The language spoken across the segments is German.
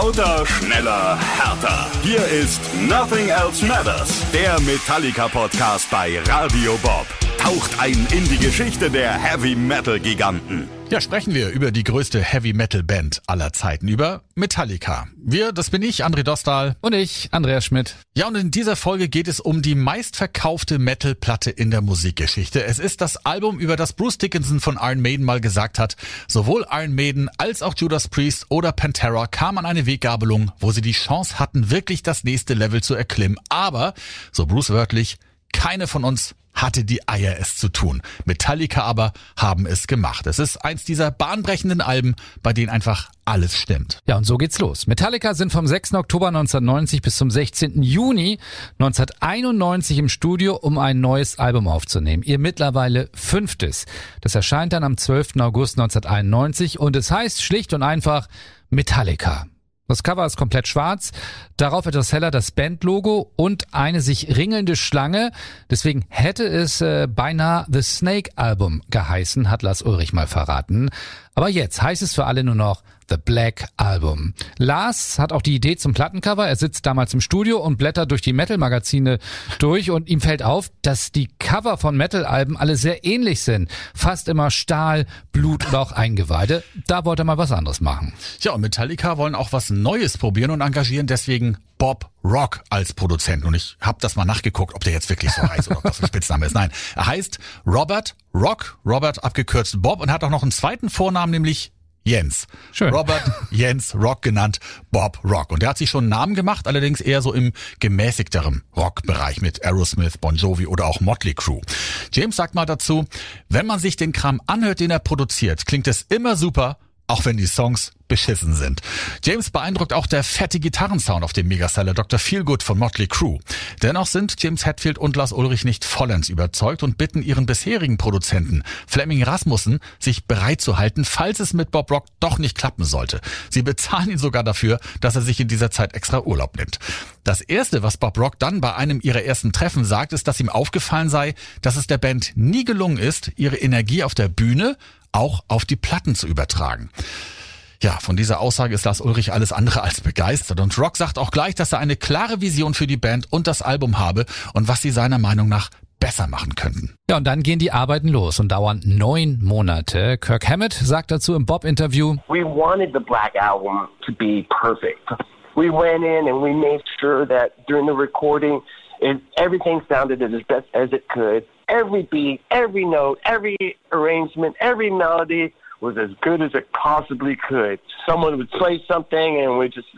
Lauter, schneller, härter. Hier ist Nothing Else Matters, der Metallica-Podcast bei Radio Bob. Taucht ein in die Geschichte der Heavy Metal Giganten. Ja, sprechen wir über die größte Heavy Metal Band aller Zeiten, über Metallica. Wir, das bin ich, André Dostal. Und ich, Andreas Schmidt. Ja, und in dieser Folge geht es um die meistverkaufte Metal-Platte in der Musikgeschichte. Es ist das Album, über das Bruce Dickinson von Iron Maiden mal gesagt hat, sowohl Iron Maiden als auch Judas Priest oder Pantera kamen an eine Weggabelung, wo sie die Chance hatten, wirklich das nächste Level zu erklimmen. Aber, so Bruce wörtlich, keine von uns hatte die Eier, es zu tun. Metallica aber haben es gemacht. Es ist eins dieser bahnbrechenden Alben, bei denen einfach alles stimmt. Ja, und so geht's los. Metallica sind vom 6. Oktober 1990 bis zum 16. Juni 1991 im Studio, um ein neues Album aufzunehmen. Ihr mittlerweile fünftes. Das erscheint dann am 12. August 1991 und es heißt schlicht und einfach Metallica. Das Cover ist komplett schwarz, darauf etwas heller das Bandlogo und eine sich ringelnde Schlange. Deswegen hätte es äh, beinahe The Snake Album geheißen, hat Lars Ulrich mal verraten. Aber jetzt heißt es für alle nur noch The Black Album. Lars hat auch die Idee zum Plattencover. Er sitzt damals im Studio und blättert durch die Metal-Magazine durch und ihm fällt auf, dass die Cover von Metal-Alben alle sehr ähnlich sind. Fast immer Stahl, Blut oder auch Eingeweide. Da wollte er mal was anderes machen. Ja, und Metallica wollen auch was Neues probieren und engagieren deswegen Bob Rock als Produzent. Und ich habe das mal nachgeguckt, ob der jetzt wirklich so heißt oder ob das ein Spitzname ist. Nein, er heißt Robert Rock, Robert abgekürzt Bob und hat auch noch einen zweiten Vornamen, nämlich Jens. Schön. Robert Jens Rock genannt, Bob Rock. Und der hat sich schon einen Namen gemacht, allerdings eher so im gemäßigteren Rockbereich mit Aerosmith, Bon Jovi oder auch Motley Crue. James sagt mal dazu, wenn man sich den Kram anhört, den er produziert, klingt es immer super, auch wenn die Songs beschissen sind. James beeindruckt auch der fette Gitarrensound auf dem Megaseller Dr. Feelgood von Motley Crue. Dennoch sind James Hetfield und Lars Ulrich nicht vollends überzeugt und bitten ihren bisherigen Produzenten Fleming Rasmussen, sich bereit zu halten, falls es mit Bob Rock doch nicht klappen sollte. Sie bezahlen ihn sogar dafür, dass er sich in dieser Zeit extra Urlaub nimmt. Das erste, was Bob Rock dann bei einem ihrer ersten Treffen sagt, ist, dass ihm aufgefallen sei, dass es der Band nie gelungen ist, ihre Energie auf der Bühne auch auf die Platten zu übertragen. Ja, von dieser Aussage ist Lars Ulrich alles andere als begeistert. Und Rock sagt auch gleich, dass er eine klare Vision für die Band und das Album habe und was sie seiner Meinung nach besser machen könnten. Ja, und dann gehen die Arbeiten los und dauern neun Monate. Kirk Hammett sagt dazu im Bob-Interview, We wanted the Black Album to be perfect. We went in and we made sure that during the recording, everything sounded as best as it could. Every beat, every note, every arrangement, every melody was as good as it possibly could. Someone would play something and we'd just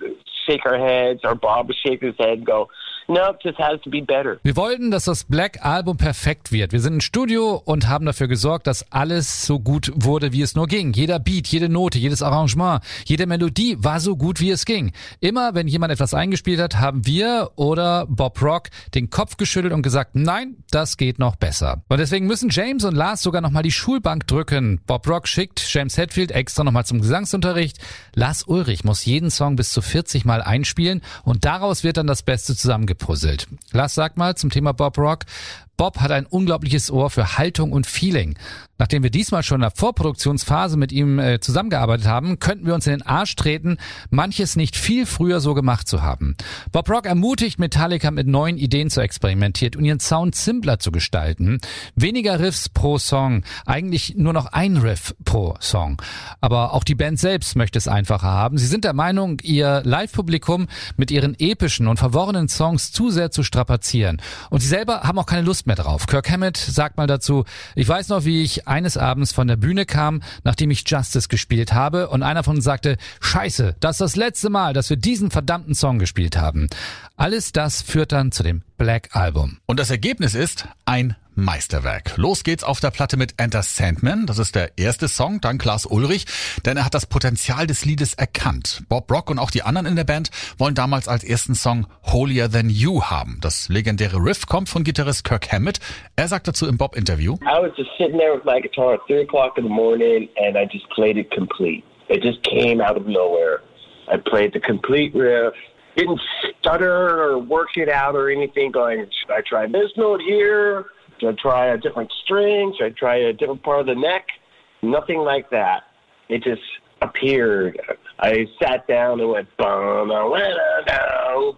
shake our heads, or Bob would shake his head and go, no, just has to be better. Wir wollten, dass das Black Album perfekt wird. Wir sind im Studio und haben dafür gesorgt, dass alles so gut wurde, wie es nur ging. Jeder Beat, jede Note, jedes Arrangement, jede Melodie war so gut, wie es ging. Immer, wenn jemand etwas eingespielt hat, haben wir oder Bob Rock den Kopf geschüttelt und gesagt, nein, das geht noch besser. Und deswegen müssen James und Lars sogar nochmal die Schulbank drücken. Bob Rock schickt James Hetfield extra nochmal zum Gesangsunterricht. Lars Ulrich muss jeden Song bis zu 40 Mal einspielen und daraus wird dann das Beste zusammengepuzzelt. Lars, sag mal zum Thema Bob Rock. Bob hat ein unglaubliches Ohr für Haltung und Feeling. Nachdem wir diesmal schon in der Vorproduktionsphase mit ihm äh, zusammengearbeitet haben, könnten wir uns in den Arsch treten, manches nicht viel früher so gemacht zu haben. Bob Rock ermutigt Metallica mit neuen Ideen zu experimentieren und ihren Sound simpler zu gestalten. Weniger Riffs pro Song, eigentlich nur noch ein Riff pro Song. Aber auch die Band selbst möchte es einfacher haben. Sie sind der Meinung, ihr Live-Publikum mit ihren epischen und verworrenen Songs zu sehr zu strapazieren. Und sie selber haben auch keine Lust mehr drauf. Kirk Hammett sagt mal dazu, ich weiß noch, wie ich eines Abends von der Bühne kam, nachdem ich Justice gespielt habe und einer von uns sagte, scheiße, das ist das letzte Mal, dass wir diesen verdammten Song gespielt haben. Alles das führt dann zu dem Black Album. Und das Ergebnis ist ein Meisterwerk. Los geht's auf der Platte mit Enter Sandman. Das ist der erste Song, dank Lars Ulrich, denn er hat das Potenzial des Liedes erkannt. Bob Rock und auch die anderen in der Band wollen damals als ersten Song Holier Than You haben. Das legendäre Riff kommt von Gitarrist Kirk Hammett. Er sagt dazu im Bob-Interview. I was just sitting there with my guitar at 3 o'clock in the morning and I just played it complete. It just came out of nowhere. I played the complete riff. Didn't stutter or work it out or anything going, should I try this note here? Should I try a different string? Should I try a different part of the neck? Nothing like that. It just appeared I sat down and went, da da da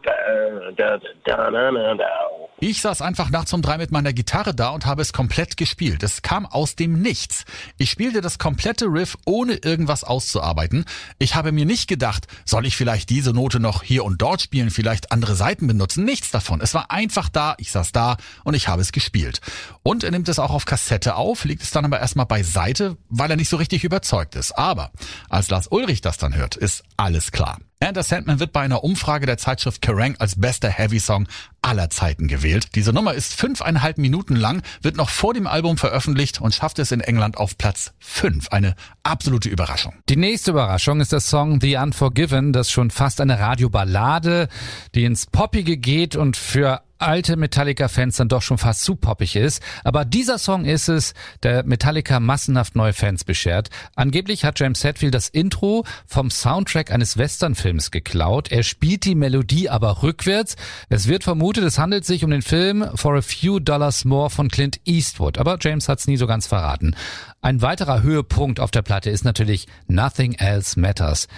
da da da da da ich saß einfach nachts um drei mit meiner Gitarre da und habe es komplett gespielt. Es kam aus dem Nichts. Ich spielte das komplette Riff, ohne irgendwas auszuarbeiten. Ich habe mir nicht gedacht, soll ich vielleicht diese Note noch hier und dort spielen, vielleicht andere Seiten benutzen. Nichts davon. Es war einfach da, ich saß da und ich habe es gespielt. Und er nimmt es auch auf Kassette auf, legt es dann aber erstmal beiseite, weil er nicht so richtig überzeugt ist. Aber als Lars Ulrich das dann hört, ist alles klar. Enter Sandman wird bei einer Umfrage der Zeitschrift Kerrang als bester Heavy-Song aller Zeiten gewählt. Diese Nummer ist fünfeinhalb Minuten lang, wird noch vor dem Album veröffentlicht und schafft es in England auf Platz fünf. Eine absolute Überraschung. Die nächste Überraschung ist der Song The Unforgiven, das schon fast eine Radioballade, die ins Poppige geht und für alte Metallica-Fans dann doch schon fast zu poppig ist. Aber dieser Song ist es, der Metallica massenhaft neue Fans beschert. Angeblich hat James Hetfield das Intro vom Soundtrack eines Westernfilms geklaut. Er spielt die Melodie aber rückwärts. Es wird vermutet, es handelt sich um den Film For a Few Dollars More von Clint Eastwood. Aber James hat es nie so ganz verraten. Ein weiterer Höhepunkt auf der Platte ist natürlich Nothing Else Matters.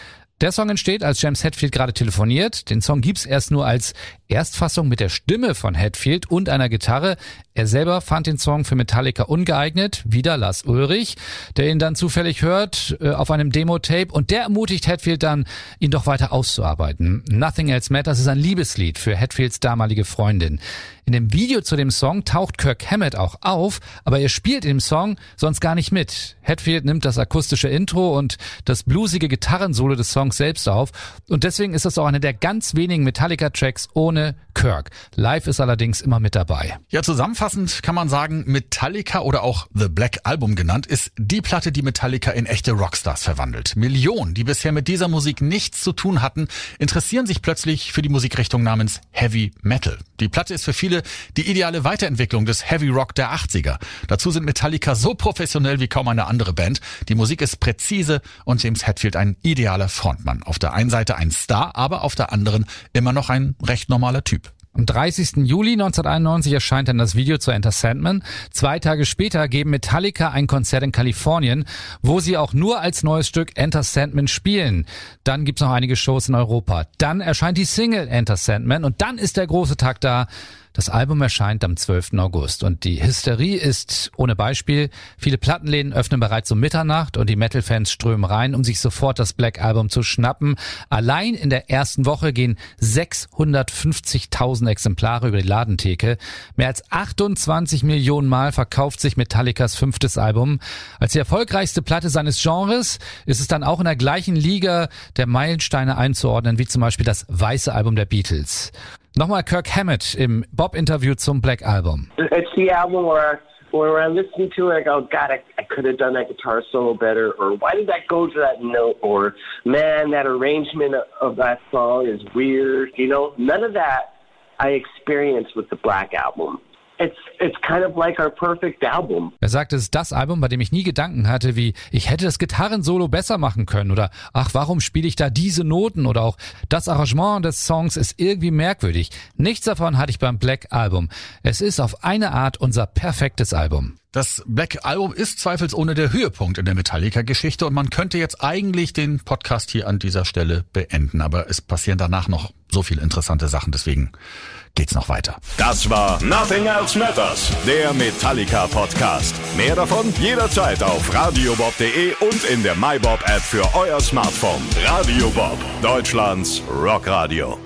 Der Song entsteht, als James Hetfield gerade telefoniert. Den Song gibt's erst nur als Erstfassung mit der Stimme von Hetfield und einer Gitarre. Er selber fand den Song für Metallica ungeeignet, wieder Lars Ulrich, der ihn dann zufällig hört äh, auf einem Demo-Tape und der ermutigt Hetfield dann, ihn doch weiter auszuarbeiten. Nothing Else Matters ist ein Liebeslied für Hetfields damalige Freundin. In dem Video zu dem Song taucht Kirk Hammett auch auf, aber er spielt dem Song sonst gar nicht mit. Hetfield nimmt das akustische Intro und das bluesige Gitarrensolo des Songs selbst auf. Und deswegen ist das auch einer der ganz wenigen Metallica-Tracks ohne Kirk. Live ist allerdings immer mit dabei. Ja, zusammenfassend kann man sagen, Metallica oder auch The Black Album genannt, ist die Platte, die Metallica in echte Rockstars verwandelt. Millionen, die bisher mit dieser Musik nichts zu tun hatten, interessieren sich plötzlich für die Musikrichtung namens Heavy Metal. Die Platte ist für viele die ideale Weiterentwicklung des Heavy Rock der 80er. Dazu sind Metallica so professionell wie kaum eine andere Band. Die Musik ist präzise und James Hetfield ein idealer Frontmann. Auf der einen Seite ein Star, aber auf der anderen immer noch ein recht normaler Typ. Am 30. Juli 1991 erscheint dann das Video zu Enter Sandman. Zwei Tage später geben Metallica ein Konzert in Kalifornien, wo sie auch nur als neues Stück Enter Sandman spielen. Dann gibt's noch einige Shows in Europa. Dann erscheint die Single Enter Sandman und dann ist der große Tag da. Das Album erscheint am 12. August und die Hysterie ist ohne Beispiel. Viele Plattenläden öffnen bereits um Mitternacht und die Metal-Fans strömen rein, um sich sofort das Black Album zu schnappen. Allein in der ersten Woche gehen 650.000 Exemplare über die Ladentheke. Mehr als 28 Millionen Mal verkauft sich Metallicas fünftes Album. Als die erfolgreichste Platte seines Genres ist es dann auch in der gleichen Liga der Meilensteine einzuordnen, wie zum Beispiel das weiße Album der Beatles. Nochmal Kirk Hammett im Bob-Interview zum Black Album. It's the album where where I listen to it, I go, God, I, I could have done that guitar solo better, or why did that go to that note, or man, that arrangement of that song is weird. You know, none of that I experienced with the Black Album. It's, it's kind of like our perfect album. Er sagt, es ist das Album, bei dem ich nie Gedanken hatte, wie ich hätte das Gitarrensolo besser machen können oder ach, warum spiele ich da diese Noten oder auch das Arrangement des Songs ist irgendwie merkwürdig. Nichts davon hatte ich beim Black Album. Es ist auf eine Art unser perfektes Album. Das Black Album ist zweifelsohne der Höhepunkt in der Metallica-Geschichte und man könnte jetzt eigentlich den Podcast hier an dieser Stelle beenden, aber es passieren danach noch so viele interessante Sachen, deswegen geht's noch weiter. Das war Nothing Else Matters, der Metallica Podcast. Mehr davon jederzeit auf radiobob.de und in der MyBob App für euer Smartphone. Radio Bob, Deutschlands Rockradio.